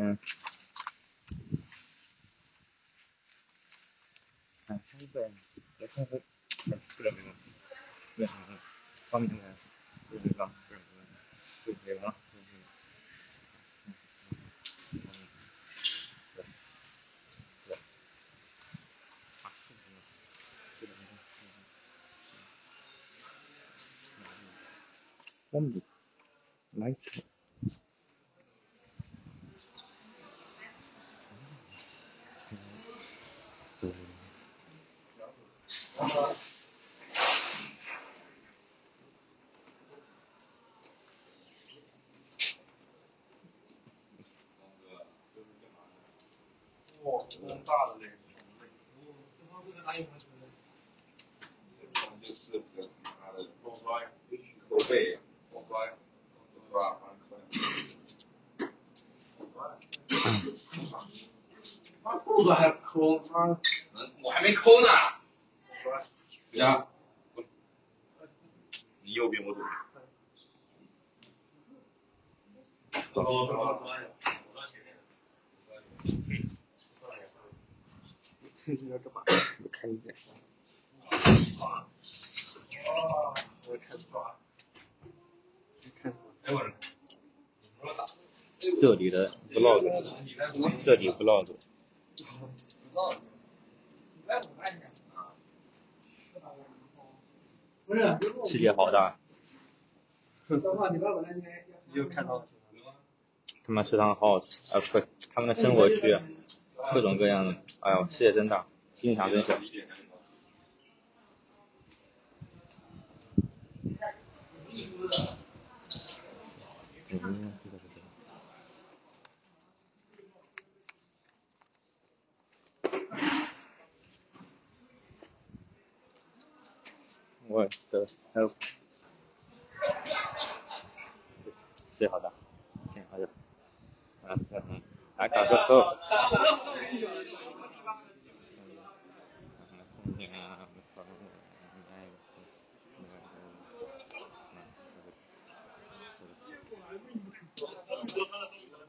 嗯。哎，这个，这个，这个，这个，这个，方便面，这个，这个，这个，这个。温度，来吃。哇，这么大的嘞！这方式在哪里发出的？这方就是个他的后背。是吧？他裤子还抠，他，我还没抠呢。回家。你右边我左边。哦，好，这是要干嘛？看一点。啊，我看什么？这里的 vlog，这里 vlog。世界好大。又看到他们食堂好好吃，啊不，他们的生活区，各种各样的，哎呦，世界真大，心想真小。嗯，我的，还有，最好的？挺好的？啊，嗯，还搞个头。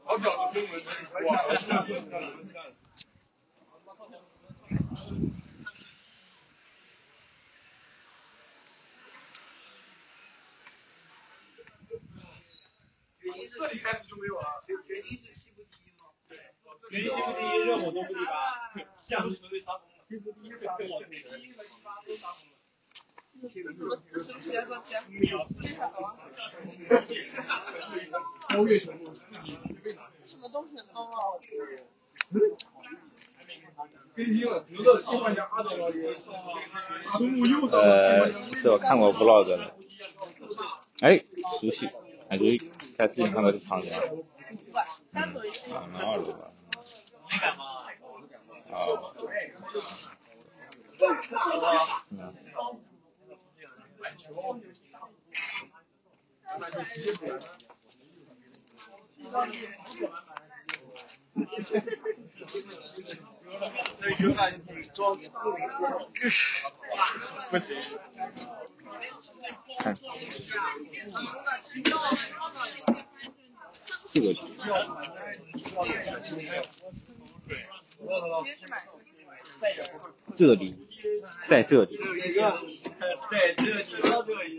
好屌的中文，哇！这里开始就没有了，决定是西部第一吗？对，决定西部第一，热火东部第八，项目球队杀红了，西部第一杀红了，第一和第八都杀红了。这怎么姿势不起来多起？超越全部，四比一被拿下。什么东西？哦。更新了，值得替换家阿德了，中午又呃，是我看过 vlog 的。哎，熟悉，感觉在之前看过这场景。啊，二楼吧。啊。不行。看。这个。这里，在这里。在这里，这里，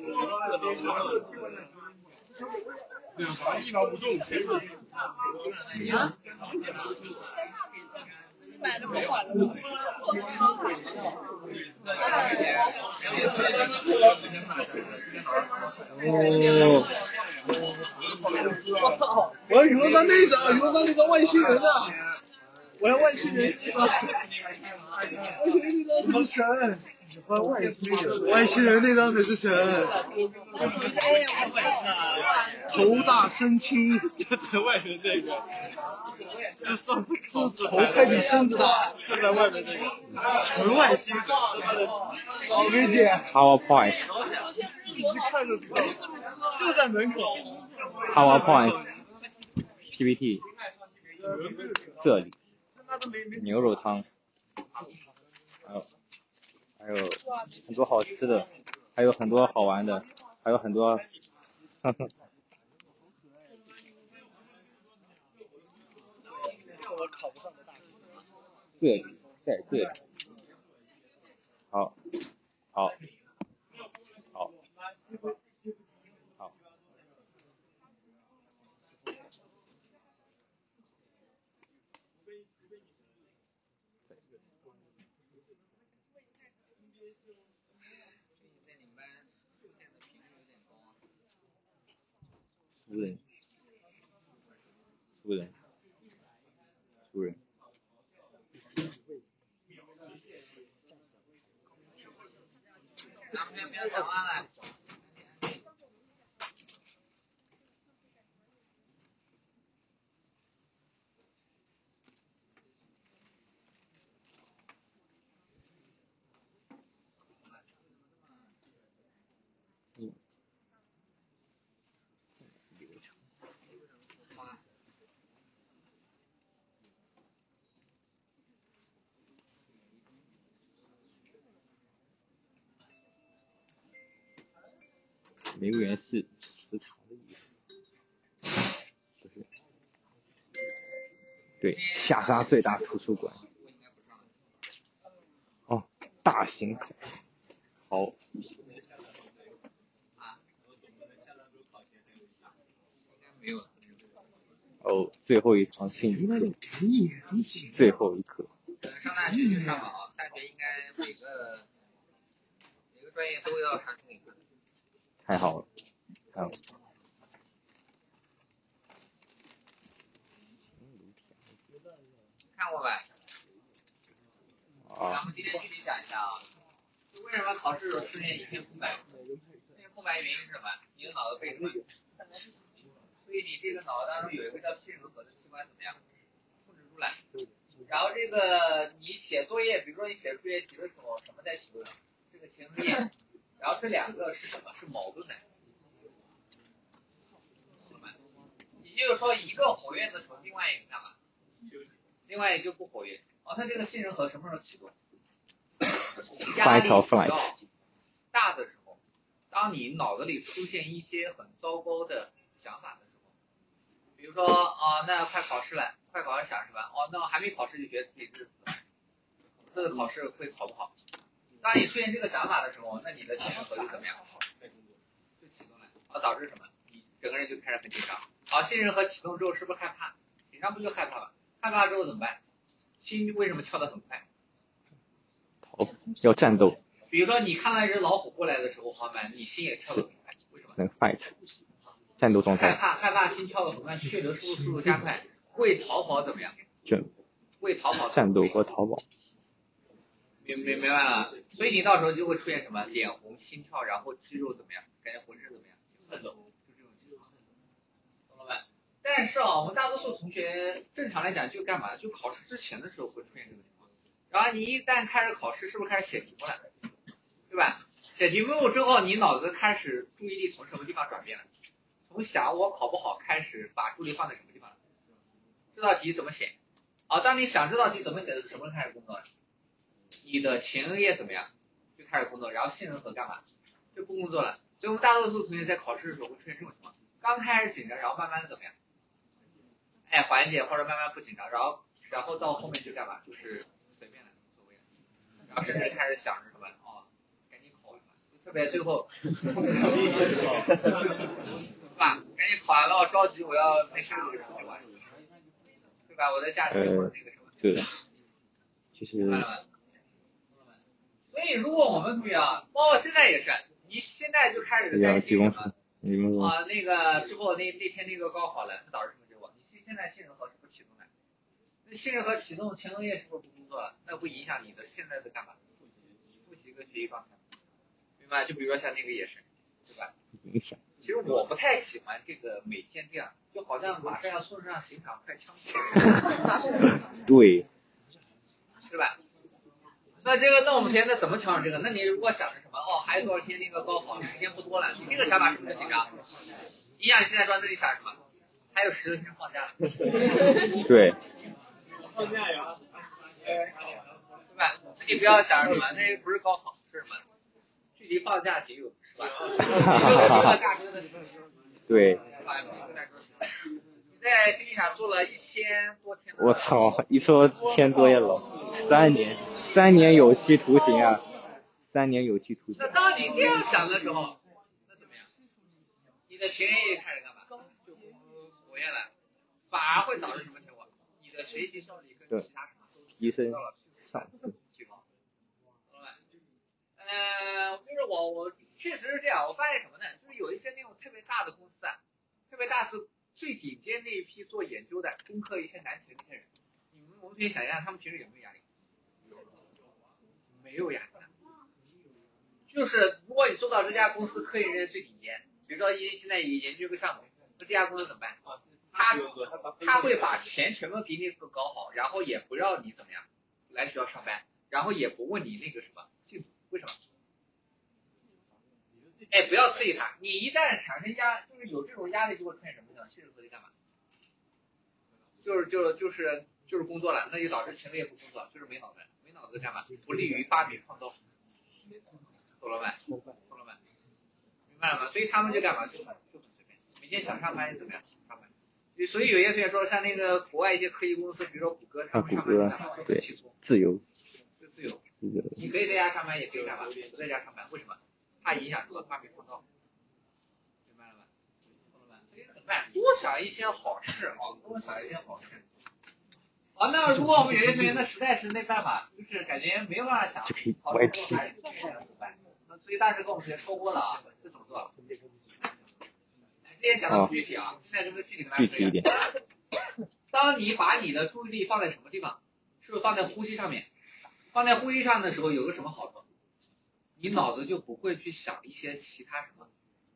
对吧？一劳不动，全是。买的不管了。哦。我操！我要羽绒衫那张，羽绒衫那张外星人啊！我要外星人神。喜欢外星人，外星人那张才是神。头大身轻，就在外面那个。这上次考试头还比身子大，就在外面那个。纯外星。我跟你讲。PowerPoint。一直看着他，就在门口。PowerPoint。PPT。这里。牛肉汤。还有。还有很多好吃的，还有很多好玩的，还有很多，呵呵。对对对。好，好，好。在你们班出现的频率有点高啊。熟人，熟人，熟人。咱们先不要讲话了。玫瑰园是食堂的意思，不是？对，下沙最大图书馆。哦，大型，好。没有了。哦，最后一堂心理课，最后一课。上大学就上了啊，大学应该每个每个专业都要上心理课。太好了，太好了。看过呗？啊咱们今天具体讲一下啊，就为什么考试时候出现一片空白？这个空白原因是什么？你的脑子被什么？所以你这个脑子当中有一个叫杏仁核的器官怎么样？控制住了。然后这个你写作业，比如说你写数学题的时候，什么在起作用？这个前额叶。然后这两个是什么？是矛盾的。也就是说，一个活跃的时候，另外一个干嘛？另外一个就不活跃。哦，它这个杏仁核什么时候启动？压力比较大的时候，当你脑子里出现一些很糟糕的想法的时候，比如说哦，那快考试了，快考试想什么？哦，那我还没考试就觉得自己是死了，这个考试会考不好。当你出现这个想法的时候，那你的杏仁核就怎么样？就启动了，啊，导致什么？你整个人就开始很紧张。好，信任核启动之后是不是害怕？紧张不就害怕了？害怕之后怎么办？心为什么跳得很快？逃，要战斗。比如说你看到一只老虎过来的时候，伙伴，你心也跳得很快，为什么？能 fight，战斗状态。害怕，害怕，心跳得很快，血流速速度加快，为逃跑怎么样？准。为逃跑。战斗和逃跑。明明明白了，所以你到时候就会出现什么脸红、心跳，然后肌肉怎么样？感觉浑身怎么样？颤抖，就这种情况，懂了吧？但是啊，我们大多数同学正常来讲就干嘛？就考试之前的时候会出现这个情况，然后你一旦开始考试，是不是开始写题目了？对吧？写题目之后，你脑子开始注意力从什么地方转变了？从想我考不好开始把注意力放在什么地方了？这道题怎么写？啊，当你想这道题怎么写的时候，什么时候开始工作了？你的前额叶怎么样？就开始工作，然后杏仁核干嘛？就不工作了。所以我们大多数同学在考试的时候会出现这种情况：刚开始紧张，然后慢慢的怎么样？哎，缓解或者慢慢不紧张，然后然后到后面就干嘛？就是随便了，无所谓了。然后甚至开始想着什么？哦，赶紧考完吧，就特别最后，是吧？赶紧考完了，我着急，我要没事就出去玩，对吧？我在假期我那个什么。对。其实。所以，如果我们同学啊，包括现在也是，你现在就开始担心什么？啊，那个之后那那天那个高考了，那导致什么结果？你现现在杏仁核是不启动的，那杏仁核启动，前额叶是不是不工作了？那会影响你的现在的干嘛？复习跟学习状态，明白？就比如说像那个也是，对吧？其实我不太喜欢这个每天这样，就好像马上要送上刑场快枪决。对。是吧？那这个，那我们天那怎么调整这个？那你如果想着什么？哦，还有多少天那个高考，时间不多了，你这个想法是不是紧张？你想你现在专注力想什么？还有十六天放假。对。放假呀。对吧？你不要想什么，那不是高考，是什么？距离放假仅有是吧？对。在新剧场做了一千多天。我操，一说千多也老，三年，三年有期徒刑啊，三年有期徒刑那。当你这样想的时候，那怎么样？你的前业开始干嘛？就活跃了，反而会导致什么结果？你的学习效率跟其他什么提升到了上次提高，懂了吧？呃，就是我我确实是这样，我发现什么呢？就是有一些那种特别大的公司啊，特别大是最顶尖那一批做研究的，攻克一些难题的那些人，你们我们可以想象他们平时有没有压力？没有压力的。就是如果你做到这家公司科研人员最顶尖，比如说一现在研究一个项目，那这家公司怎么办？他他会把钱全部给你搞好，然后也不让你怎么样来学校上班，然后也不问你那个什么进度，为什么？哎，不要刺激他，你一旦产生压，就是有这种压力，就会出现什么情况？新人合计干嘛？就是就是就是就是工作了，那就导致前面也不工作，就是没脑子，没脑子干嘛？不利于发明创造，懂了没？懂了没？明白了吗？所以他们就干嘛？就很就很随便，每天想上班就怎么样上班。所以有些同学说，像那个国外一些科技公司，比如说谷歌，他们上班就干嘛？就很轻松，自由，就自由。你可以在家上班，也可以干嘛？不在家上班，为什么？怕影响这个？发明创造，明白了吗？懂了吗？所以怎么办？多想一些好事啊，多想一些好事。好，那如果我们有些同学那实在是没办法，就是感觉没有办法想，就可以好？那所以大师跟我们同学说过了啊，这怎么做？之前讲的不具体啊，现在就是具体跟大家说具体一点。当你把你的注意力放在什么地方？是不是放在呼吸上面？放在呼吸上的时候有个什么好处？你脑子就不会去想一些其他什么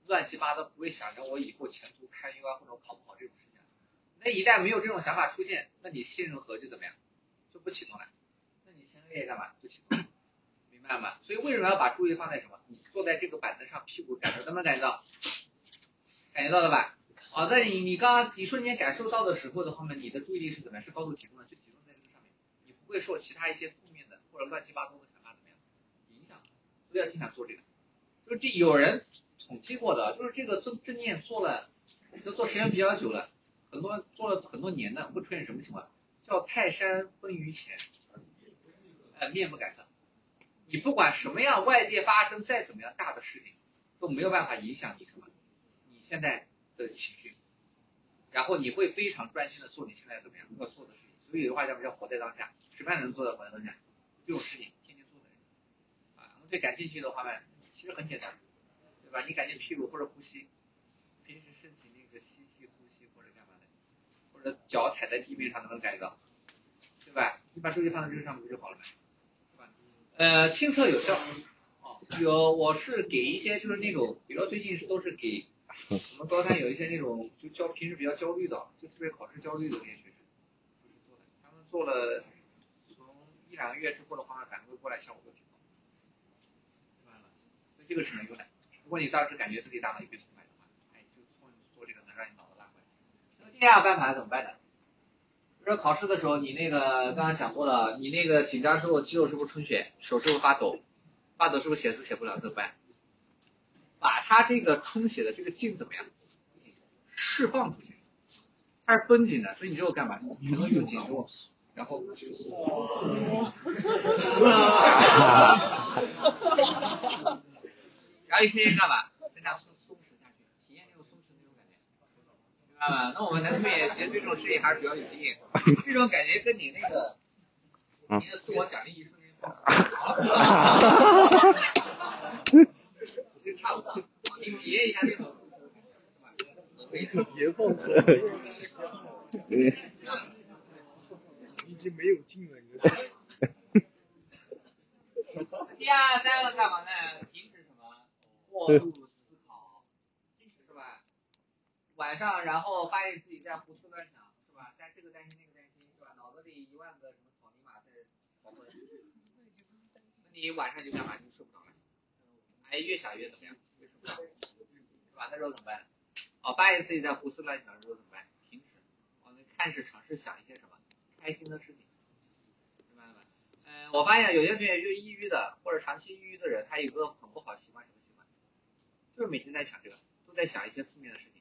乱七八糟，不会想着我以后前途堪忧啊，或者考不好这种。那一旦没有这种想法出现，那你信任核就怎么样？就不启动了。那你前额叶干嘛？不启动，明白吗？所以为什么要把注意力放在什么？你坐在这个板凳上，屁股感觉能不能感觉到？感觉到了吧？好，那你你刚刚你瞬间感受到的时候的话呢，你的注意力是怎么样？是高度集中的，就集中在这个上面，你不会受其他一些负面的或者乱七八糟的想法怎么样影响，所以要经常做这个。就这有人统计过的，就是这个正正念做了，都做时间比较久了，很多做了很多年的，会出现什么情况？叫泰山崩于前，呃，面不改色。你不管什么样外界发生再怎么样大的事情，都没有办法影响你什么，你现在的情绪，然后你会非常专心的做你现在怎么样要做的事情。所以有句话叫什么叫活在当下，什么样能做到活在当下？这种事情天天做的人，啊，我们对感兴趣的话呢，其实很简单，对吧？你感觉屁股或者呼吸，平时身体那个吸气，或者脚踩在地面上能不能感觉到？对吧？你把注意力放在这个上面不就好了吗？是吧？呃，亲测有效。哦，有，我是给一些就是那种，比如说最近是都是给 我们高三有一些那种就焦平时比较焦虑的，就特别考试焦虑的那些学生，就是做的，他们做了从一两个月之后的话，反馈过来效果都挺好，明白了吗？所以这个是能用的。如果你当时感觉自己大脑已被出卖的话，哎，就做做这个能让你脑第二个办法怎么办呢？比如说考试的时候，你那个刚刚讲过了，你那个紧张之后肌肉是不是充血，手是不是发抖？发抖是不是写字写不了？怎么办？把它这个充血的这个劲怎么样？释放出去。它是绷紧的，所以你之后干嘛？全都用紧握，然后。然后一天天干嘛？增加松松弛下去，体验那种松弛的那种感觉，明白吗？那我们男同学其实对这种事情还是比较有经验，这种感觉跟你那个你的自我奖励一瞬间放，其 实差不多，你体验一下这种。别放手，已经没有劲了，你知道吗？第二三个干嘛呢？停止什么？过度思考，是吧？晚上然后发现自己在胡思乱想，是吧？在这个担心那个担心，是吧？脑子里一万个什么草泥马在跑过来，那你晚上就干嘛？就睡不着了。哎，越想越怎么样？越睡不着，是吧？那时候怎么办？哦，发现自己在胡思乱想的时候怎么办？停止，哦，开始尝试想一些什么开心的事情，明白了吗？嗯，我发现有些同学就抑郁的或者长期抑郁的人，他有个很不好习惯，什么习惯？就是每天在想这个，都在想一些负面的事情。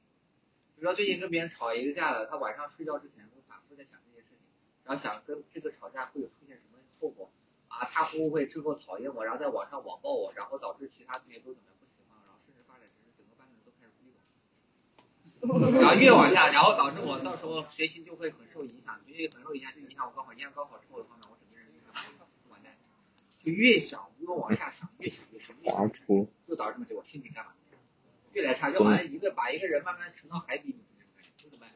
比如说最近跟别人吵一个架了，他晚上睡觉之前会反复在想这些事情，然后想跟这个吵架会有出现什么后果啊？他会不会之后讨厌我，然后在网上网暴我，然后导致其他同学都怎么样不喜欢我，然后甚至发展成整个班的人都开始逼我，然后越往下，然后导致我到时候学习就会很受影响，学习很受影响，就影响我高考，影响高考之后的话呢，我整个人就完蛋，就越想越往下想，越想越深，越想华越深。夫，就导致什么结果？心情干嘛？越来越差，就好像一个把一个人慢慢沉到海底里怎么办？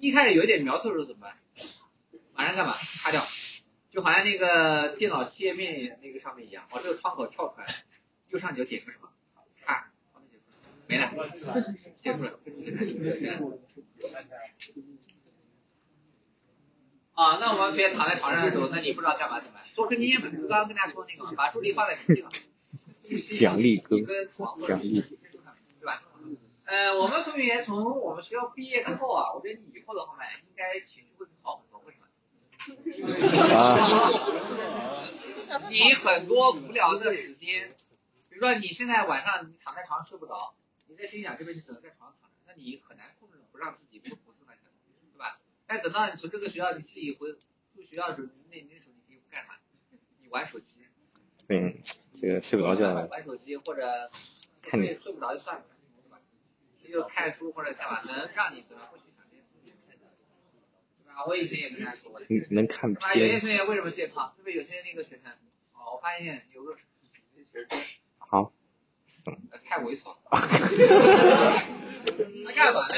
一开始有一点苗头的时候怎么办？马上干嘛？擦掉，就好像那个电脑界面那个上面一样，往这个窗口跳出来，右上角点个什么？看，没了，结束了。啊，那我们同学躺在床上的时候，那你不知道干嘛怎么办？做正念嘛，就刚刚跟大家说那个，把注意力放在什么地方？奖励歌奖励？呃，我们同学从我们学校毕业之后啊，我觉得你以后的话呢，应该情绪会好很多。为什么？啊，你很多无聊的时间，比如说你现在晚上你躺在床上睡不着，你在心想这辈子只能在床上躺着，那你很难控制不让自己不胡思乱想，对吧？但等到你从这个学校你自己回回学校的时候，那那时候你可以干嘛？你玩手机，对，这个睡不着觉了，玩手机或者看你睡睡不着就算了？就看书或者干嘛，能让你怎么不去想这些事情，对吧？我以前也跟大家说过的。能看对吧？有些，同学为什么健康？特别有些那个学生，哦，我发现有个学生好，呃太猥琐了。他干嘛呢？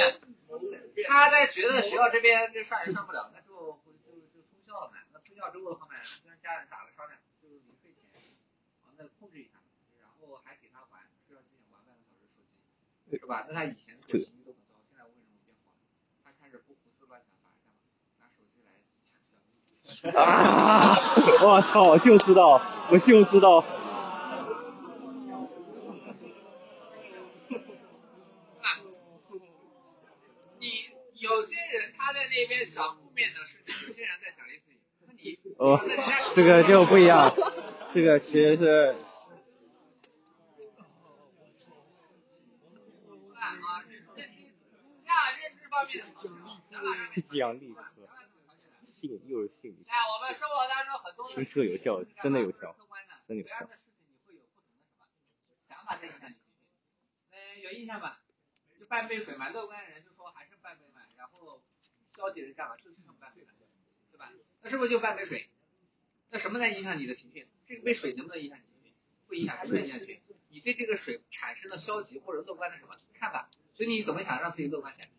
他在觉得学校这边这上也上不了，那就就就通宵了嘛。那通宵之后的话呢，跟家人打个商量，就是临睡前，啊，那控制一下，然后还给他玩睡觉之前玩半个小时手机，是吧？那他以前做习都很糟，现在为什么变好了？他开始不胡思乱想，反而干嘛？拿手机来。啊！我操，我就知道，我就知道，你有些人他在那边想负面的事情，有些人在奖励自己。那你哦这个就不一样，这个其实是啊，认知呀，认知方面的想法上面，奖励课，性又是性理，哎，我们生活当中很多的轻车有效真的有效真的有效想法在影响你。嗯，有印象吧？就半杯水嘛，乐观的人就说还剩半杯嘛，然后消极人干嘛？就剩半杯了，对吧？那是不是就半杯水？那什么在影响你的情绪？这杯水能不能影响你情绪？不影响，什么能影响情绪？你对这个水产生的消极或者乐观的什么看法？所以你怎么想让自己乐观起来？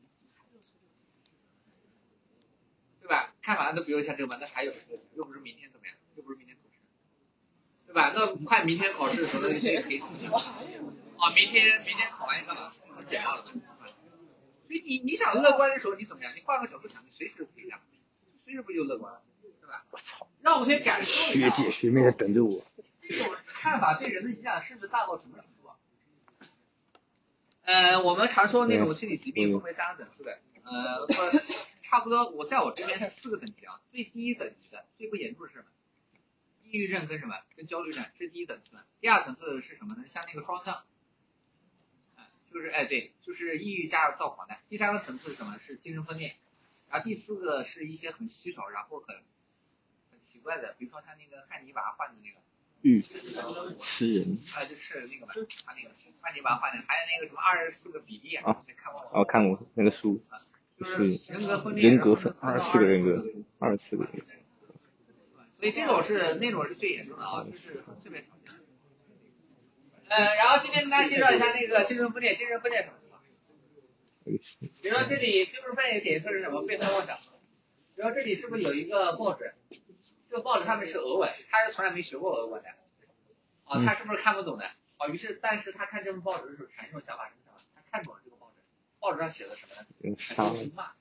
对吧？看法，那比如像这个嘛，那还有又不是明天怎么样，又不是明天考试，对吧？那快明天考试的时候，那就可以可以自己啊，明天明天考完一个嘛，简报了嘛。所以你你想乐观的时候，你怎么样？你换个角度想，你随时都可以这样，随时不就乐观了，对吧？我操，让我们先感受一学姐学妹在等着我，这种看法对人的影响甚至大到什么程度啊？呃，我们常说那种心理疾病分为三个等次的，呃，我差不多我在我这边是四个等级啊，最低等级的最不严重的是什么？抑郁症跟什么？跟焦虑症是第一等次，第二层次是什么呢？像那个双向，就是哎对，就是抑郁加上躁狂的。第三个层次是什么？是精神分裂，然后第四个是一些很稀少然后很很奇怪的，比如说他那个汉尼拔患的那个。欲吃人，啊，就是那个嘛，他那个汉尼拔患的，还有那个什么二十四个比例啊，啊看过吗？我看过那个书，就是人格分裂，人格分二十四个人格二十四个人格，所以这种是那种是最严重的啊，就是特别常见。呃，然后今天跟大家介绍一下那个精神分裂，精神分裂什么情况？比如说这里精神分裂点测是什么？背后妄想。比如说这里是不是有一个报纸？这个报纸上面是俄文，他是从来没学过俄文的，啊，他是不是看不懂的？啊，于是但是他看这份报纸的时候产生想法，什么想法？他看懂了这个报纸，报纸上写的什么呢？用全是骂，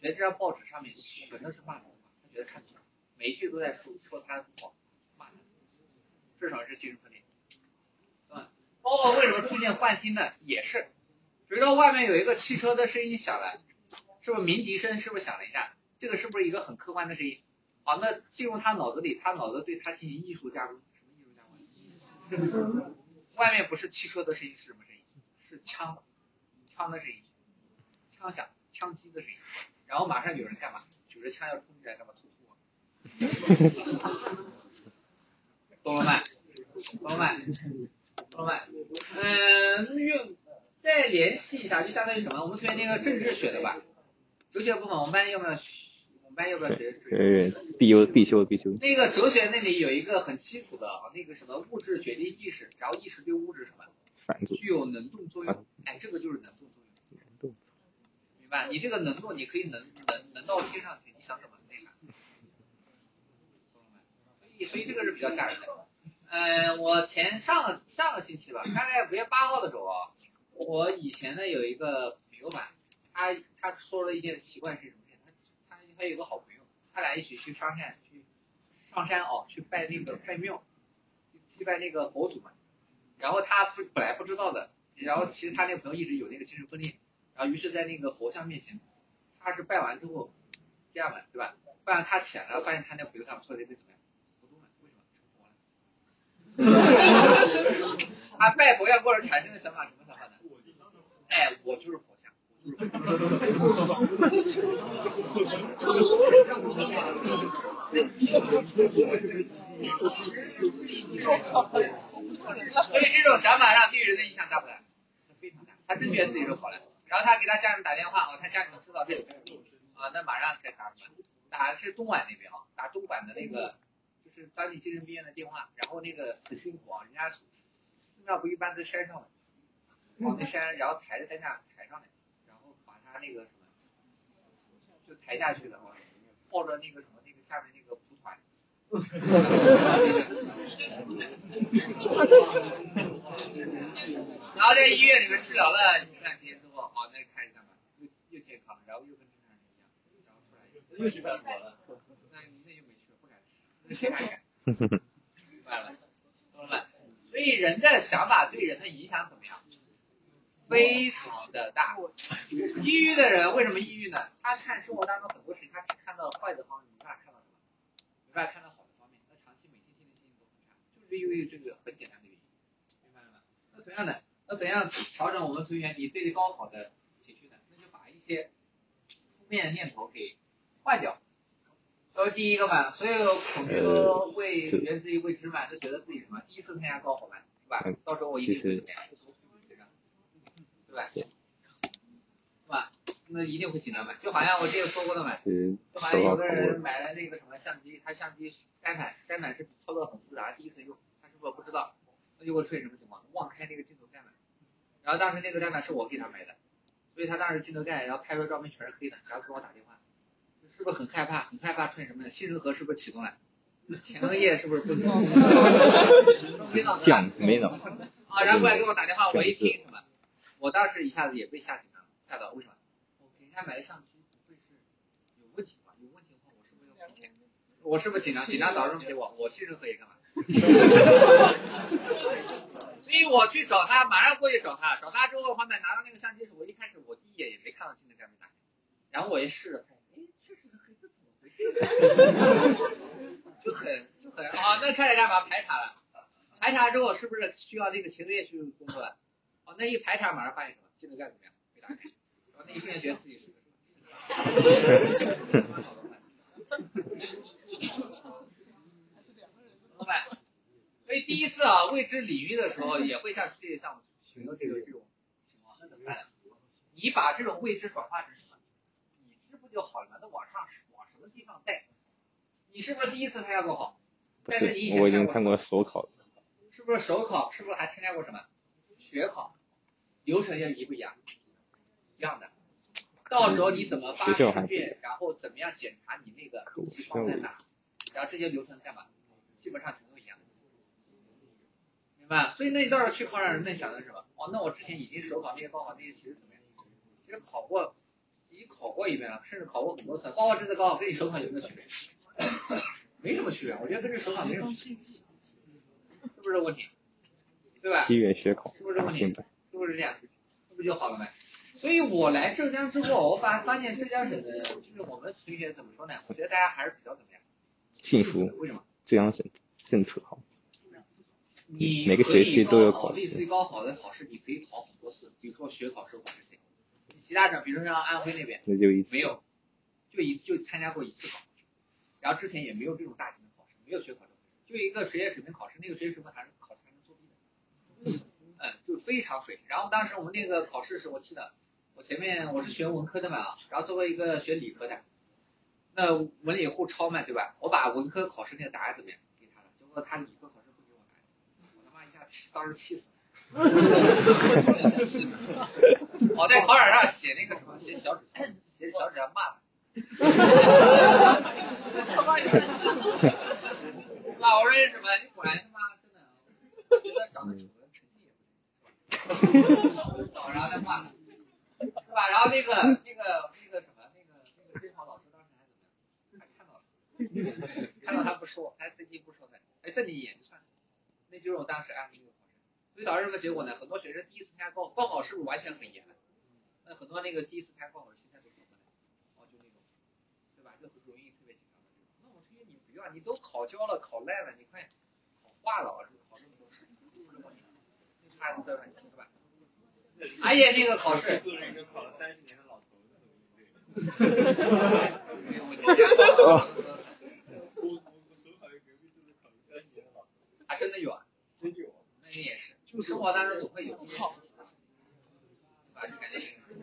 觉得这张报纸上面全都是骂他的话，他觉得看懂了，每一句都在说说他不好，骂他，至少是精神分裂，对吧？包括为什么出现幻听呢？也是，比如说外面有一个汽车的声音响了，是不是鸣笛声？是不是响了一下？这个是不是一个很客观的声音？好，那进入他脑子里，他脑子对他进行艺术加工，什么艺术加工？外面不是汽车的声音是什么声音？是枪，枪的声音。枪响，枪击的声音，然后马上有人干嘛？举着枪要冲进来干嘛？突突。懂了吗？懂了吗？懂了吗？嗯，用再联系一下，就相当于什么？我们同学那个政治学的吧，哲学部分我们班要不要学？我们班要不要学？呃，必修必修必修。那个哲学那里有一个很基础的啊，那个什么物质决定意识，然后意识对物质什么具有能动作用，哎，这个就是能动作用，能动明白？你这个能动，你可以能能能到天上去，你想怎么那啥？懂了没？所以所以这个是比较吓人的。嗯，我前上个上个星期吧，大概五月八号的时候啊，我以前呢有一个朋友吧，他他说了一件奇怪事情，他有个好朋友，他俩一起去上山去上山哦，去拜那个拜庙，去拜那个佛祖嘛。然后他不本来不知道的，然后其实他那个朋友一直有那个精神分裂，然后于是在那个佛像面前，他是拜完之后这样的，对吧？拜完他起来了，发现他那朋友他们说的那怎么样？不动了，为什么？成佛了。他拜佛像过程产生的想法什么想法呢？哎，我就是佛。所以这种想法上对人的影响大不大？非常大。他真觉得自己是佛了，然后他给他家人打电话啊，他家人知道这个啊，那马上给他打？打的。是东莞那边啊，打东莞的。那个就是当地精神病院的。电话，然后那个很辛苦啊，人家寺庙不一般在山上嘛，往那山，然后抬着在那抬上来，那个什么就抬下去了啊，抱着那个什么那个下面那个蒲团。然后在医院里面治疗了一段时间之后，好，那开始干嘛？又又健康了，然后又跟正常人一样，然后出来又又去生活了。那那就没去了，不敢吃，那谁还敢？明白了，懂了吗？所以人的想法对人的影响怎么样？非常的大。抑郁的人为什么抑郁呢？他看生活当中很多事情，他只看到坏的方面，没办法看到什么？没办法看到好的方面。那长期每天天天心情都很差，就是因为这个很简单的原因，明白了吗？那同样的，那怎样调整我们同学你对高考的情绪呢？那就把一些负面的念头给换掉。所以第一个嘛，所有恐惧都未源自于未知嘛，就觉得自己什么第一次参加高考嘛，是吧？到时候我一定会怎么样？对吧？是吧？那一定会紧张买，就好像我之前说过的嘛，嗯，就好像有个人买了那个什么相机，他相机单反，单反是操作很复杂，第一次用，他是不是不知道？那就会出现什么情况？忘开那个镜头盖了。然后当时那个单反是我给他买的，所以他当时镜头盖，然后拍出来照片全是黑的，然后给我打电话，是不是很害怕？很害怕出现什么呢？杏仁核是不是启动了？前额叶是不是不？没脑子降没脑。啊，然后过来给我打电话，我一听？我当时一下子也被吓紧张了，吓到为什么？我给人家买的相机不会是有问题吧？有问题的话，我是不是要赔钱？我是不是紧张？紧张导致这么结果？我信任何也干嘛？所以我去找他，马上过去找他。找他之后，后面拿到那个相机时，我一开始我第一眼也没看到镜头盖没打开，然后我一试哎，确实是黑，这怎么回事？就很就很啊，那开始干嘛？排查了，排查之后是不是需要那个前额叶去工作了？哦，那一排查马上发现什么？技能盖怎么样？没打开。然后那一瞬间觉得自己是个老板。所以第一次啊，未知领域的时候，也会像这个项目群的这个这种情况，那怎么办？你把这种未知转化成什么？已知不就好了吗？那往上往什么地方带？你是不是第一次参加高考？不但是你以前我已经参参过首考了。是不是首考？是不是还参加过什么学考？流程要一不一样？一样的。到时候你怎么发试卷，然后怎么样检查你那个东西放在哪，然后这些流程干嘛？基本上全都一样。明白？所以那你到时候去考场人那想的是什么？哦，那我之前已经手考那些高考那些其实怎么样？其实考过，已经考过一遍了，甚至考过很多次，包括这次高考跟你手考有没有区别？没什么区别，我觉得跟这手考没什么区别，是不是这个问题？对吧？七月学考是不是这个问题不是这样？这不就好了吗？所以我来浙江之后，我发发现浙江省的，就是我们同学怎么说呢？我觉得大家还是比较怎么样？幸福为什么？浙江省政策好。你每个学期都有考试类似于高考的考试，你可以考很多次，比如说学考、首考这些，其他省，比如说像安徽那边那就一次没。有，就一就参加过一次考，然后之前也没有这种大型的考试，没有学考证，就一个学业水平考试，那个学业水平还是嗯，就非常水。然后当时我们那个考试是我记得，我前面我是学文科的嘛，然后作为一个学理科的，那文理互抄嘛，对吧？我把文科考试那个答案怎么样给他了，结果他理科考试不给我答案，我他妈一下气，当时气死了。我在考场上写那个什么，写小纸条，写小纸条骂他。他把你生气了。那我说什么？你果然他妈真的，我觉得长得丑然后再骂他，是吧？然后那个那个那个什么，那个那个监考老师当时还？还看到了，看到他不说，还飞机不说的，哎，瞪你一眼就算了。那就是我当时安排那个考生，所以导致什么结果呢？很多学生第一次参加高高考是不是完全很严？那很多那个第一次参加高考的心态都很不来，哦，就那种，对吧？就容易特别紧张。那我推荐你不要，你都考焦了，考烂了，你快考化了，是考这么，就差一个软件是吧？而且那个考试，啊，真的有啊，真有。那你也是，就生活当中总会有一些事情，对吧？就感觉也是。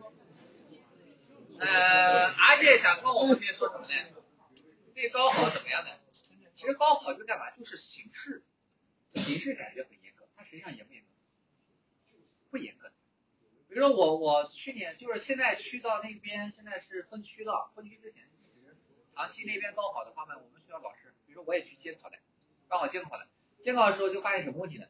呃，而且想跟我们同学说什么呢？对高考怎么样呢？其实高考就干嘛？就是形式，形式感觉很严格，它实际上严不严格？比如说我我去年就是现在去到那边，现在是分区了，分区之前一直长期那边高考的话呢，我们学校老师，比如说我也去监考的，刚好监考的，监考的时候就发现什么问题呢？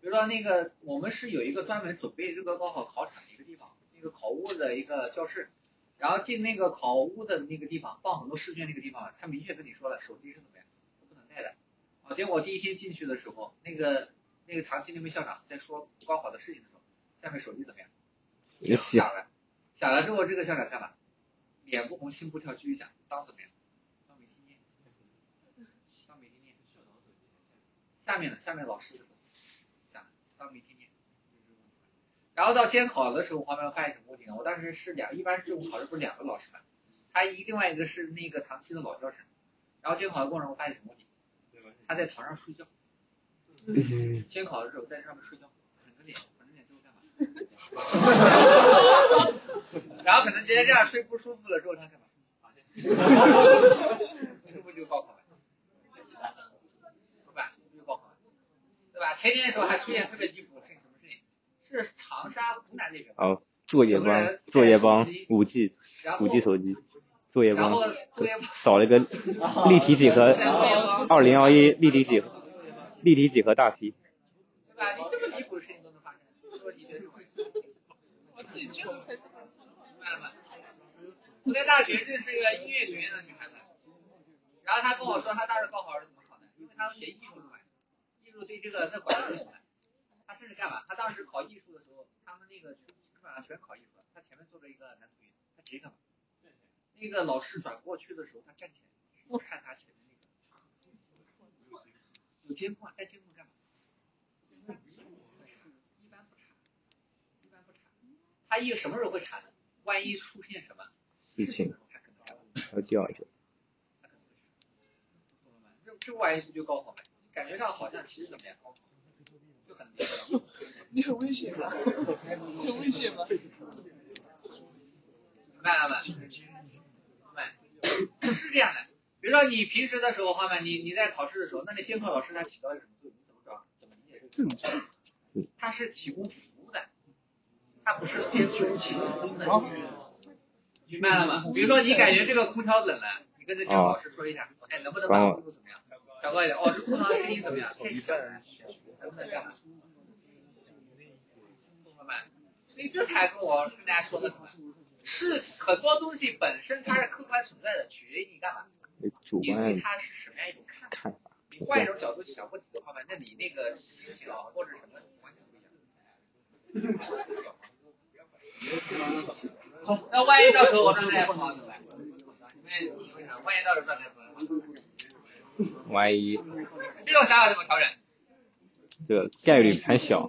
比如说那个我们是有一个专门准备这个高考考场的一个地方，那个考务的一个教室，然后进那个考务的那个地方放很多试卷那个地方，他明确跟你说了手机是怎么样，不能带的。啊，结果第一天进去的时候，那个那个长期那边校长在说高考的事情的时候，下面手机怎么样？也想了，想了之后这个校长干嘛？脸不红心不跳，继续讲，当怎么样？当没听见，当没听见。下面的下面老师的时候讲，当没听见。然后到监考的时候，黄苗发现什么问题呢？我当时是两，一般这种考试不是两个老师嘛，他一另外一个是那个唐期的老教师，然后监考的过程中发现什么问题？他在床上睡觉，监考的时候在上面睡觉，捧着脸，捧着脸之后干嘛？然后可能直接这样睡不舒服了之后他干嘛？这不就高考了？对吧？这不就高考了？对吧？前年的时候还出现特别离谱的事情，什么事情？是长沙湖南那边，哦，作业帮，作业帮，五 G，五 G 手机，作业帮然后作业帮扫了一个 立体几何，二零二一立体几何，立体几何大题。对吧？你这么离谱的事情都能发生，说你觉得什么？我自己就很明白了吗？我在大学认识一个音乐学院的女孩子，然后她跟我说她当时高考是怎么考的，因为她要学艺术的嘛，艺术对这个那管的什么？她甚至干嘛？她当时考艺术的时候，他们那个基本上全考艺术的，她前面坐着一个男同学，她直接干嘛？那个老师转过去的时候，她站起来，我看她前面那个有监控啊，带监控干嘛？一般不查，一般不查。他一什么时候会查呢？万一出现什么事情他可能查。要叫一个。他可能会查。懂了吗？这这玩意不就高考吗？感觉上好像其实怎么样？就很。你很危险吗？很危险吗？明白了吗？明白。是这样的。比如说你平时的时候，话嘛，你你在考试的时候，那你监考老师他起到一个什么作用？你怎么着？怎么理解这个？他是提供服务的，他不是监督提供服务的。明白了吗？比如说你感觉这个空调冷了，你跟这监考老师说一下，哎，能不能把温度怎么样调高一点？哦，这空调声音怎么样？太小了，能不能干嘛？懂了吗？所以这才跟我跟大家说的什么？是很多东西本身它是客观存在的，取决于你干嘛？你对它是什么样一种看法？看法。你换一种角度想问题的话嘛，那你那个心情啊或者什么完全不一样。好，那万一到时候我状态不好怎么办？万一到时候状态不好，万一这种想法怎么调整？这个概率很小，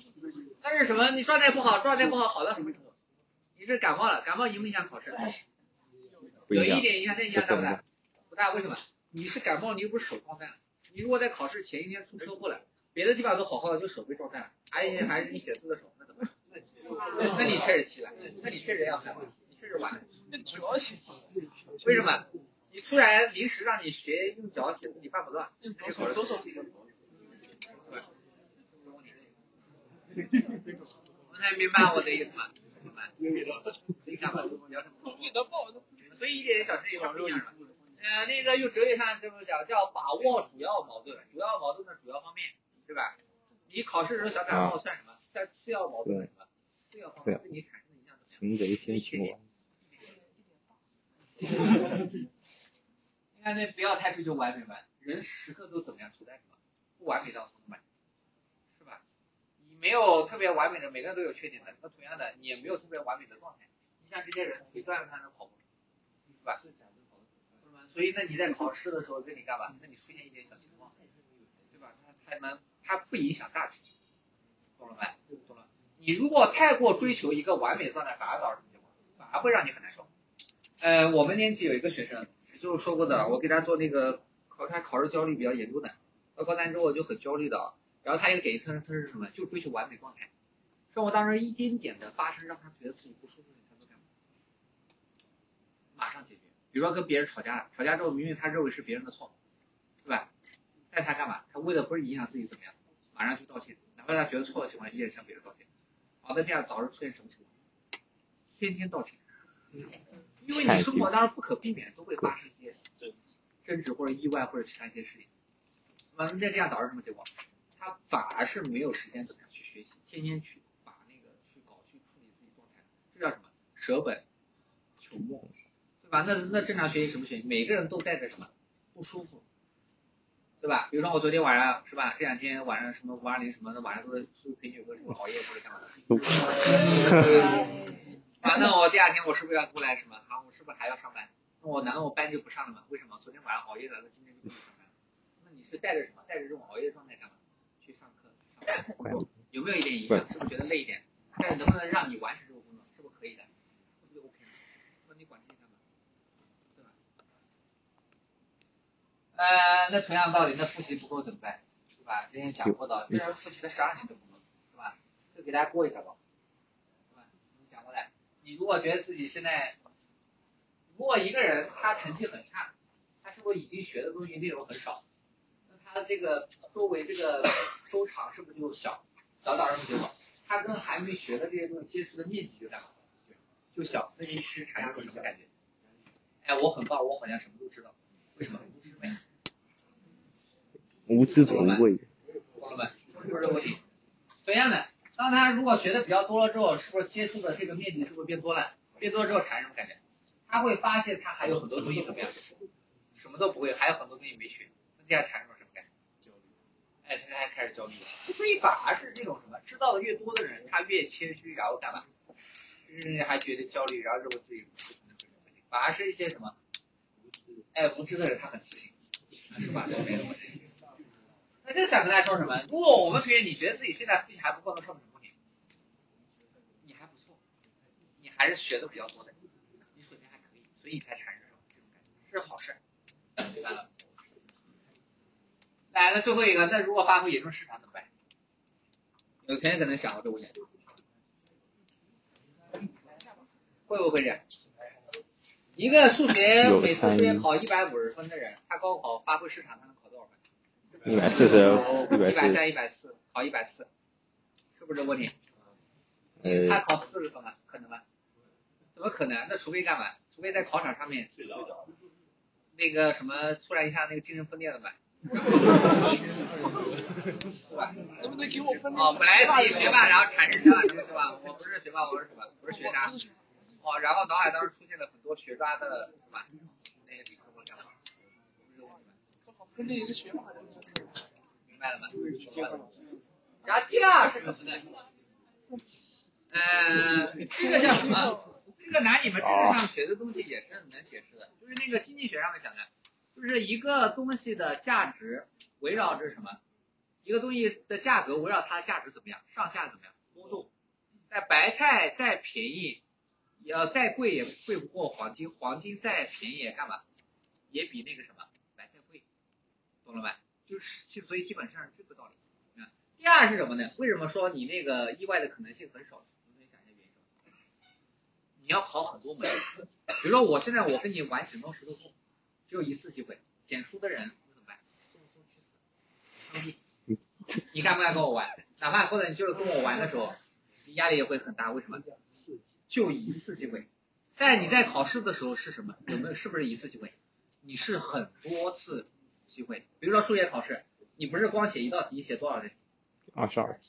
但是什么？你状态不好，状态不好好到什么程度？你是感冒了，感冒影不影响考试？有一。点影响，这影响大不大？不大，为什么？你是感冒，你又不是手撞断了。你如果在考试前一天出车祸了，别的地方都好好的，就手被撞断了，而且还是你写字的手，那？那你确实气了，那你确实要干嘛？你确实晚。那主要是为什么？你突然临时让你学用脚写字，你办不到。用左手左手我才明白我的意思吗？明白。影响吧，聊什么？所以一点小事一点不一样。呃，那个用哲学上这么讲，叫把握主要矛盾，主要矛盾的主要方面，对吧？你考试的时候小感冒算什么？算次要矛盾什么？对你产生的影响怎么样？擒贼先擒王。你看那不要太追求完美嘛，人时刻都怎么样处在什么不完美当中嘛，是吧？你没有特别完美的，每个人都有缺点的，那同样的你也没有特别完美的状态。你像这些人腿断了他能跑步，是吧？所以那你在考试的时候跟你干嘛？那你出现一点小情况，对吧？它才能它不影响大局，懂了没？懂了。你如果太过追求一个完美的状态，反而导致什么结果？反而会让你很难受。呃，我们年级有一个学生，就是说过的，我给他做那个考，他考试焦虑比较严重的，到高三之后就很焦虑的，然后他也给一特征，他是什么？就追求完美状态，生活当中一丁点的发生让他觉得自己不舒服，他都干嘛？马上解决。比如说跟别人吵架了，吵架之后明明他认为是别人的错，对吧？但他干嘛？他为了不是影响自己怎么样，马上去道歉，哪怕他觉得错的情况下，依然向别人道歉。好的，这样导致出现什么情况？天天道歉。因为你生活当中不可避免都会发生一些争执或者意外或者其他一些事情，那么那这样导致什么结果？他反而是没有时间怎么样去学习，天天去把那个去搞去处理自己状态，这叫什么？舍本求末，对吧？那那正常学习什么学习？每个人都带着什么不舒服，对吧？比如说我昨天晚上是吧？这两天晚上什么五二零什么的，晚上都是是不是陪女朋友熬夜或者干嘛的？啊，那我第二天我是不是要过来什么？啊，我是不是还要上班？那我难道我班就不上了吗？为什么？昨天晚上熬夜了，那今天就不去上班了？那你是带着什么？带着这种熬夜的状态干嘛？去上课、上班、工作，有没有一点影响？是不是觉得累一点？但是能不能让你完成这个工作？是不是可以的？是不是 OK 的？那你管这些干嘛？对吧？呃，那同样道理，那复习不够怎么办？对吧？之前讲过的，这人复习了十二年都不够，是吧？就给大家过一下吧。你如果觉得自己现在，如果一个人他成绩很差，他是不是已经学的东西内容很少？那他这个周围这个周长是不是就小？小导致什么结果？他跟还没学的这些东西接触的面积就干嘛？就小。那你是产生什么感觉？哎，我很棒，我好像什么都知道。为什么？无知者无畏。懂了没？是不是这个问题？同样的。当他如果学的比较多了之后，是不是接触的这个面积是不是变多了？变多了之后产生什么感觉？他会发现他还有很多东西怎么样？什么都不会，还有很多东西没学，那这样产生了什么感觉？焦虑。哎，他还开始焦虑了。所以反而是这种什么，知道的越多的人，他越谦虚，然后干嘛？就是还觉得焦虑，然后认为自己不。反而是一些什么？哎，无知的人他很自信，是吧？没有问题。那就想跟大家说什么？如果我们同学你觉得自己现在复习还不够，那说明什么问题？你还不错，你还是学的比较多的，你水平还可以，所以你才产生这种感觉，这是好事。明白了。来了最后一个，那如果发挥严重失常怎么办？有钱人可能想过这个问题，会不会这样？一个数学每次数学考一百五十分的人，他高考发挥失常，他能考？一百四十，一百三，一百四，考一百四，是不是这个问题？呃，他考四十分吗？可能吗？怎么可能？那除非干嘛？除非在考场上面那个什么突然一下那个精神分裂了吧？能不能给我分？哦，本来自己学霸，然后产生想法中是吧？我不是学霸，我是什么？我是学渣。哦，然后脑海当中出现了很多学渣的什么那些理科或干嘛？跟那一个学。明白了吗？然后第二是什么？呢？呃，这个叫什么？这个拿你们政治上学的东西也是能解释的，就是那个经济学上面讲的，就是一个东西的价值围绕着什么？一个东西的价格围绕它的价值怎么样？上下怎么样波动？在白菜再便宜，要再贵也贵不过黄金，黄金再便宜也干嘛？也比那个什么，懂了吧？就是就所以基本上是这个道理。啊，第二是什么呢？为什么说你那个意外的可能性很少？同学想一下原因？你要考很多门，比如说我现在我跟你玩剪刀石头布，只有一次机会，捡输的人怎么办？送送去死。你敢不敢跟我玩？哪怕或者你就是跟我玩的时候，压力也会很大。为什么？就一次机会。在你在考试的时候是什么？有没有是不是一次机会？你是很多次机会。比如说数学考试，你不是光写一道题，你写多少题？二十二，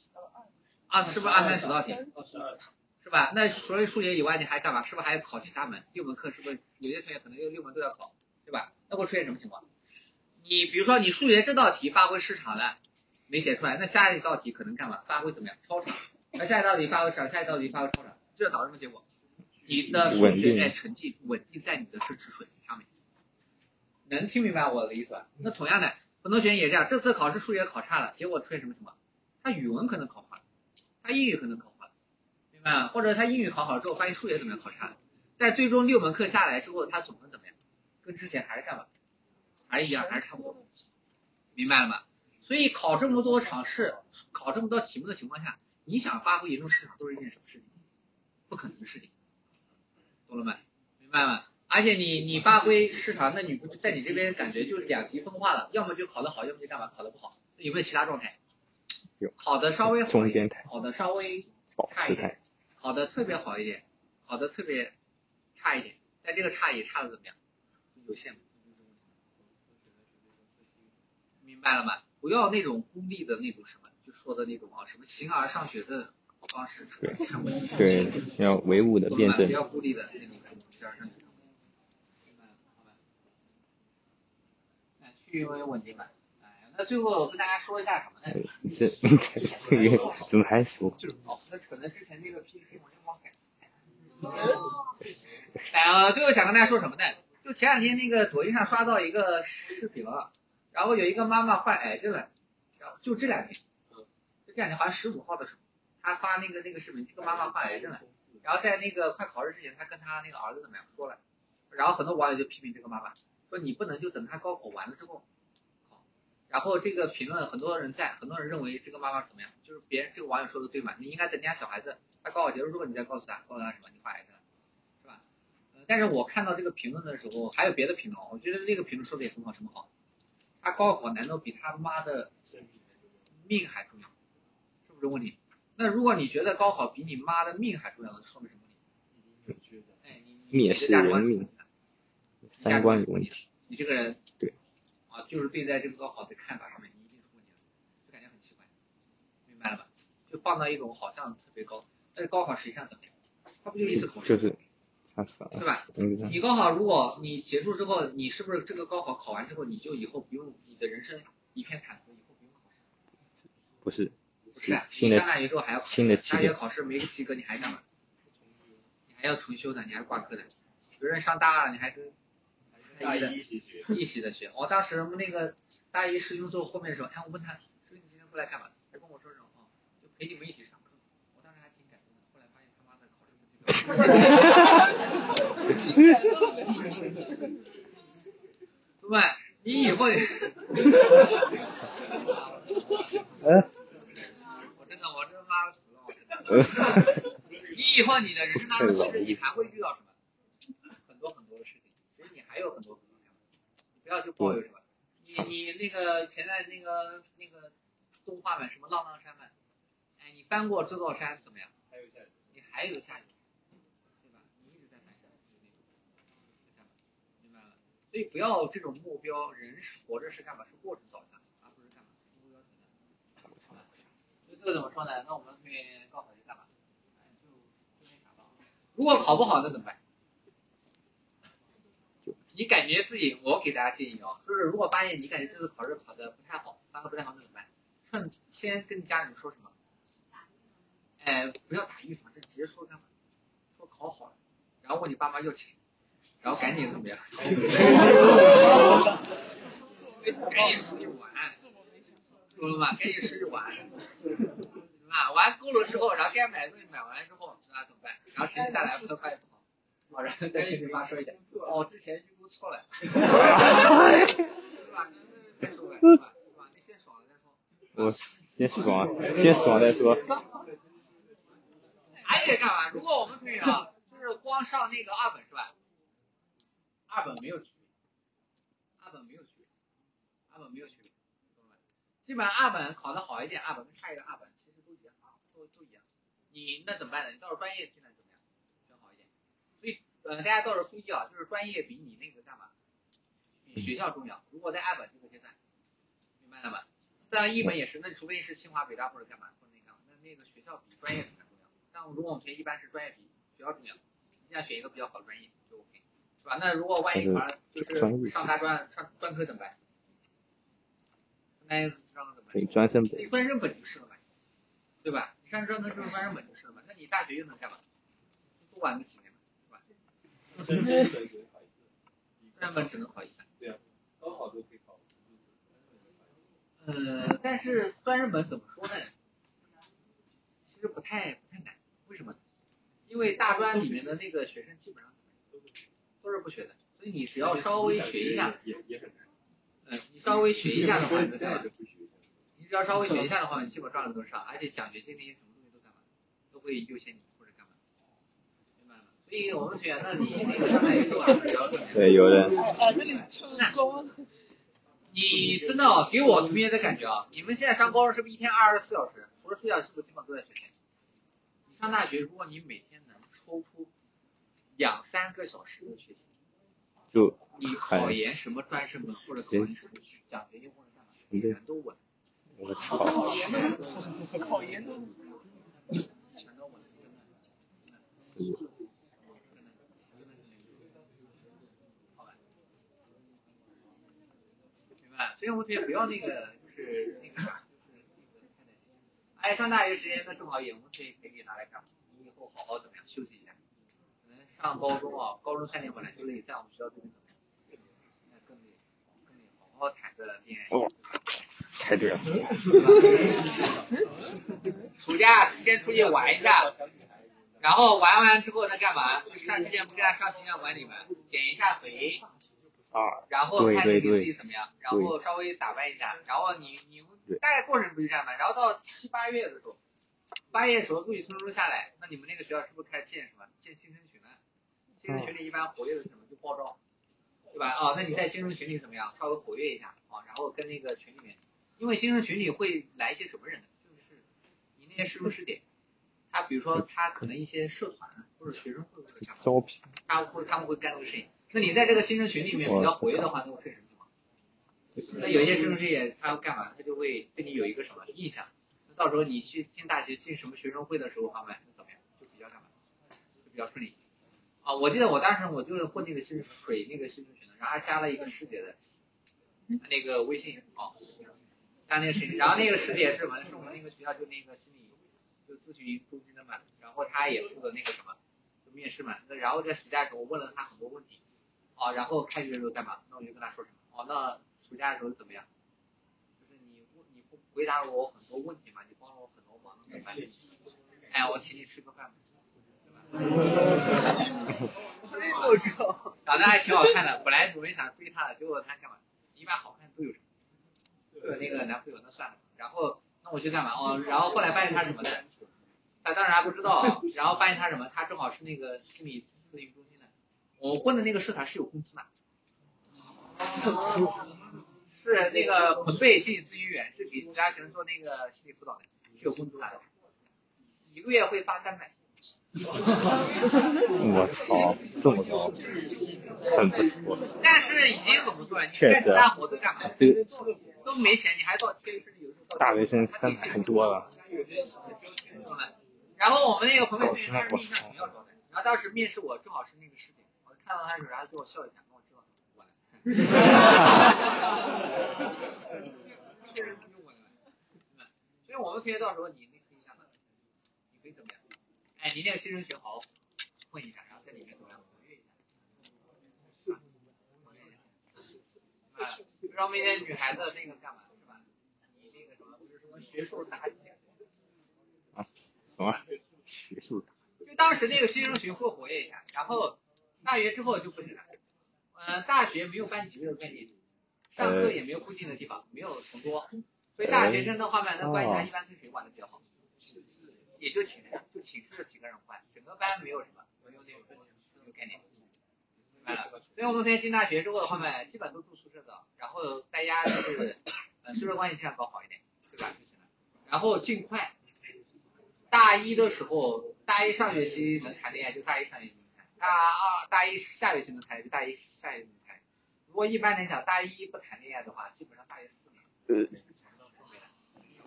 啊，是不是二三十道题？二十二是吧？那除了数学以外，你还干嘛？是不是还要考其他门？六门课是不是有些同学可能有六门都要考，对吧？那会出现什么情况？你比如说你数学这道题发挥失常了，没写出来，那下一道题可能干嘛？发挥怎么样？超常。那下一道题发挥常，下一道题发挥超常，这就导致什么结果？你的数学成绩稳定在你的真实水平上面。能听明白我的意思吧？那同样的，很多学生也这样，这次考试数学考差了，结果出现什么情况？他语文可能考坏了，他英语可能考坏了，明白吗？或者他英语考好了之后，发现数学怎么样考差了，但最终六门课下来之后，他总分怎么样？跟之前还是干嘛？还是一样，还是差不多，明白了吗？所以考这么多场试，考这么多题目的情况下，你想发挥严重失常都是一件什么事情？不可能的事情，懂了没？明白吗？而且你你发挥失常，那你不在你这边感觉就是两极分化了，要么就考得好，要么就干嘛考得不好。有没有其他状态？有考的稍微好一点中间态，考的稍微差一点考的特别好一点，考的特别差一点，但这个差也差的怎么样？有限。明白了吗？不要那种孤立的那种什么，就说的那种啊，什么形而上学的方式出来，上不去对，要唯物的辩证不，要孤立的那种形而上学。明白了好吧？那区域为稳定吧。哎，那最后我跟大家说一下什么呢？这这个怎么还说？哦，那可能之前那个 PPT 我就忘改。呃，最后想跟大家说什么呢？就前两天那个抖音上刷到一个视频了，然后有一个妈妈患癌症了，然后就这两天，就这两天好像十五号的时候，她发那个那个视频，这个妈妈患癌症了，然后在那个快考试之前，她跟她那个儿子怎么样说了，然后很多网友就批评这个妈妈，说你不能就等他高考完了之后好，然后这个评论很多人在，很多人认为这个妈妈怎么样，就是别人这个网友说的对嘛，你应该等人家小孩子他高考结束之后，你再告诉他，告诉他什么，你患癌症，是吧？呃，但是我看到这个评论的时候，还有别的评论，我觉得这个评论说的也很好，什么好？他高考难道比他妈的命还重要？是不是问题？那如果你觉得高考比你妈的命还重要，那说明什么问题？哎，你你的价值视人命观三值观有问题。你这个人对啊，就是对待这个高考的看法上面，你一定是问题的，就感觉很奇怪，明白了吧？就放到一种好像特别高，但是高考实际上怎么样？它不就一次考试？就是他死了，对吧嗯，你高考，如果你结束之后，你是不是这个高考考完之后，你就以后不用你的人生一片坦途，以后不用考试？不是不是你上大学之后还要考大学考试没及格，你还干嘛？你还要重修的，你还挂科的。比如说上大二，你还跟大一的一一起学，一起的学。我当时那个大一师兄坐后面的时候，哎，我问他，师兄你今天过来干嘛？他跟我说什么？哦，就陪你们一起上课。我当时还挺感动的，后来发现他妈的考试不及格。对吧？你以后，我 真的，我真妈的死了，我真的。你以后你的人生当中，其实你还会遇到什么？很多很多的事情，其实你还有很多很多干嘛？你不要就抱有什么，你你那个前在那个那个动画版什么浪浪山版，哎，你翻过这座山怎么样？还有下你还有下一个，对吧？你一直在翻山，就是那种在干嘛？明白了？所以不要这种目标，人是活着是干嘛？是过程导向，而不是干嘛？目标导向。所以这个怎么说呢？那我们后面高考就干嘛？哎，就就那啥吧。如果考不好，那怎么办？你感觉自己，我给大家建议啊，就是如果发现你感觉这次考试考的不太好，发挥不太好，那怎么办？趁先跟家人说什么？哎，不要打预防针，直接说干嘛？说考好了，然后问你爸妈要钱，然后赶紧怎么样？赶紧出去玩，懂了吧？赶紧出去玩，啊，玩够了之后，然后该买的东西买完之后，那怎么办？然后成绩下来分发也不好，好，然后再跟你妈说一下，哦，之前预估错了，是吧？再说呗，是吧？是吧？你先爽了再说。我先爽，先爽再说。还得干嘛？如果我们可以啊，就是光上那个二本是吧？二本没有区别，二本没有区别，二本没有区别，懂了？基本上二本考得好一点，二本跟差一点，二本其实都一样，都都一样。你那怎么办呢？你到时候专业技能怎么样？学好一点。所以呃，大家到时候注意啊，就是专业比你那个干嘛？比学校重要。如果在二本这个阶段，明白了吗？当然一本也是，那除非是清华、北大或者干嘛或者那个，那那个学校比专业重要。像如果我们学一般是专业比学校重要，你想选一个比较好的专业就 OK，是吧？那如果万一考上就是上大专上专科怎么办？那上怎么办？对，专升本。你专升本就是了嘛，对吧？你上专科就是专升本就是了嘛，那你大学又能干嘛？多玩个几年嘛，是吧？专升本只能考一下。对啊，高考都可以考。呃，但是专升本怎么说呢？其实不太不太难，为什么？因为大专里面的那个学生基本上都是不学的，所以你只要稍微学一下，也也很难嗯，你稍微学一下的话，你就干嘛？你只要稍微学一下的话，你基本上都上，而且奖学金那些什么东西都干嘛？都会优先你或者干嘛？明白吗？所以我们选，那你那个上大学只要对，有的。啊，那里成功。你真的哦，给我同学的感觉啊，你们现在上高中是不是一天二十四小时？除了睡觉，是不是基本都在学习？你上大学，如果你每天能抽出两三个小时的学习，就你考研什么专升本或者考研什么奖学金或者干嘛，全都稳。我操！考研都考研都全都稳，真的，真的，真的，真的是好吧？明白？所以我们同学不要那个，就是那个啥。哎，上大学时间那正好也，我们可以可以拿来干嘛？你以后好好怎么样休息一下？可能上高中啊，高中三年本来就累，在我们学校这边怎么样？那更累，更累，好好谈个恋爱。哦太对了。暑假先出去玩一下，然后玩完之后再干嘛？上之前不是让上形象管理吗？减一下肥，啊，然后看你自己怎么样，然后稍微打扮一下，然后你你大概过程不就这样吗？然后到七八月的时候，八月的时候录取通知书下来，那你们那个学校是不是开始建什么建新生群了？新生群里一般活跃的是什么？就报招，对吧？啊，那你在新生群里怎么样？稍微活跃一下啊，然后跟那个群里面，因为新生群里会来一些什么人呢？就是你那些师兄师姐，他比如说他可能一些社团或者学生会或者干嘛。招聘。他会他们会干这个事情。那你在这个新生群里面比较活跃的话，那会推什么？那有一些师兄师姐他要干嘛？他就会对你有一个什么印象？那到时候你去进大学进什么学生会的时候，方面就怎么样？就比较干嘛？就比较顺利。啊，我记得我当时我就是混那个新水那个新生群的，然后还加了一个师姐的那个微信啊，加那个师姐，然后那个师姐是什么？是我们那个学校就那个心理就咨询中心的嘛，然后她也负责那个什么。就面试嘛，那然后在暑假的时候我问了他很多问题，啊，然后开学的时候干嘛？那我就跟他说什么？哦，那暑假的时候怎么样？就是你你不回答了我很多问题嘛，你帮了我很多忙？哎，我请你吃个饭吧？我靠！长得还挺好看的，本来准备想追她的，结果她干嘛？一般好看都有什么？都有那个男朋友，那算了。然后那我去干嘛？哦，然后后来发现他什么呢？他当时还不知道，然后发现他什么？他正好是那个心理咨询中心的。我混的那个社团是有工资的，是那个彭贝心理咨询员，是给其他学生做那个心理辅导的，是有工资的，一个月会发三百。我操，这么高，很不错。但是已经很不错了，你干其他活都干嘛？这都没钱，你还到贴身有时候大学生三百很多了。然后我们那个朋友咨询他是面向学校招的，然后当时面试我正好是那个师看到他的时候，然后对我笑一下，跟我知道我来。所以我们同学到时候你那可以干嘛？你可以怎么样？哎，你那个新生群好好混一下，然后在里面怎么样活跃一下？啊，活跃一下。啊，让那些女孩子那个干嘛是吧？你那个什么不是什么学术妲己？什么？学术就当时那个新生群会活跃一下，然后大学之后就不行了。呃，大学没有班级这个概念，上课也没有固定的地方，没有同桌，所以大学生的话嘛，那关系他一般跟谁玩的比较好？也就寝室，就寝室的几个人玩，整个班没有什么，没有那种没有概念。明白了。所以我们现在进大学之后的话嘛，基本都住宿舍的，然后大家就是，呃，宿舍关系尽量搞好一点，对吧？就行了。然后尽快，大一的时候，大一上学期能谈恋爱就大一上学期大二大一下学期能谈就大一下学期能谈。如果一般来讲，大一不谈恋爱的话，基本上大学四年，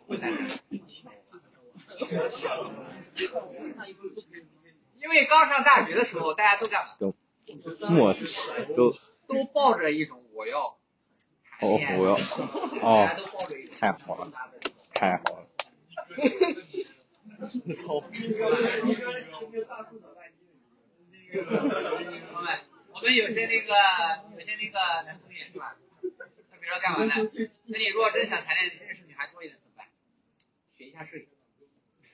不谈。因为刚上大学的时候，大家都干嘛？都都都抱着一种我要哦我要哦太好了太好了，我们有些那个有些那个男同学是吧？他比如说干嘛呢？那你如果真想谈恋爱，认识女孩多一点怎么办？学一下摄影。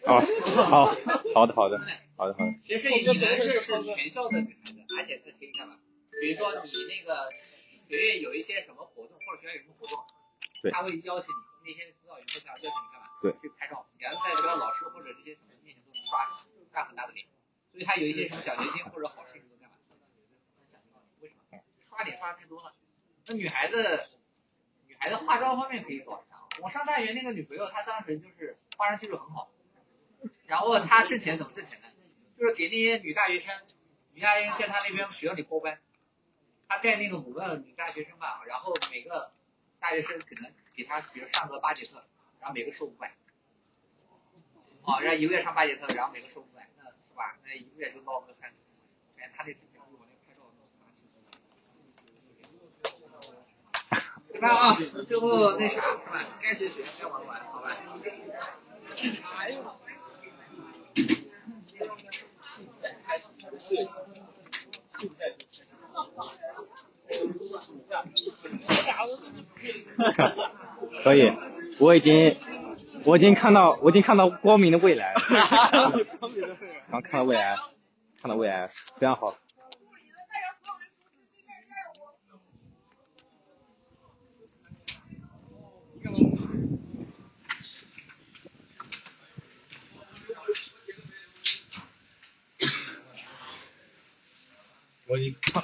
好好好的好的好的好的，学摄影你能认识全校的女孩子，而且这可以干嘛？比如说你那个学院有一些什么活动，或者学校有什么活动，对他会邀请你，那些辅导员会？邀请你干嘛？对去拍照，你要在学校老师或者这些什么面前都能刷刷很大的脸，所以他有一些什么奖学金或者好事情都干嘛？为什么？刷脸刷太多了。那女孩子，女孩子化妆方面可以做。我上大学那个女朋友，她当时就是化妆技术很好，然后她挣钱怎么挣钱呢？就是给那些女大学生，女大学生在她那边学校里包班，她带那个五个女大学生吧，然后每个大学生可能给她，比如上个八节课，然后每个收五百，哦，然后一个月上八节课，然后每个收五百，那是吧？那一个月就捞个三四千块，哎，她这挣钱比我那拍照的对吧啊？最后那啥是吧？该学学，该玩玩，好吧？可以，我已经我已经看到我已经看到光明的未来了，然后看到未来，看到未来非常好。我已经看。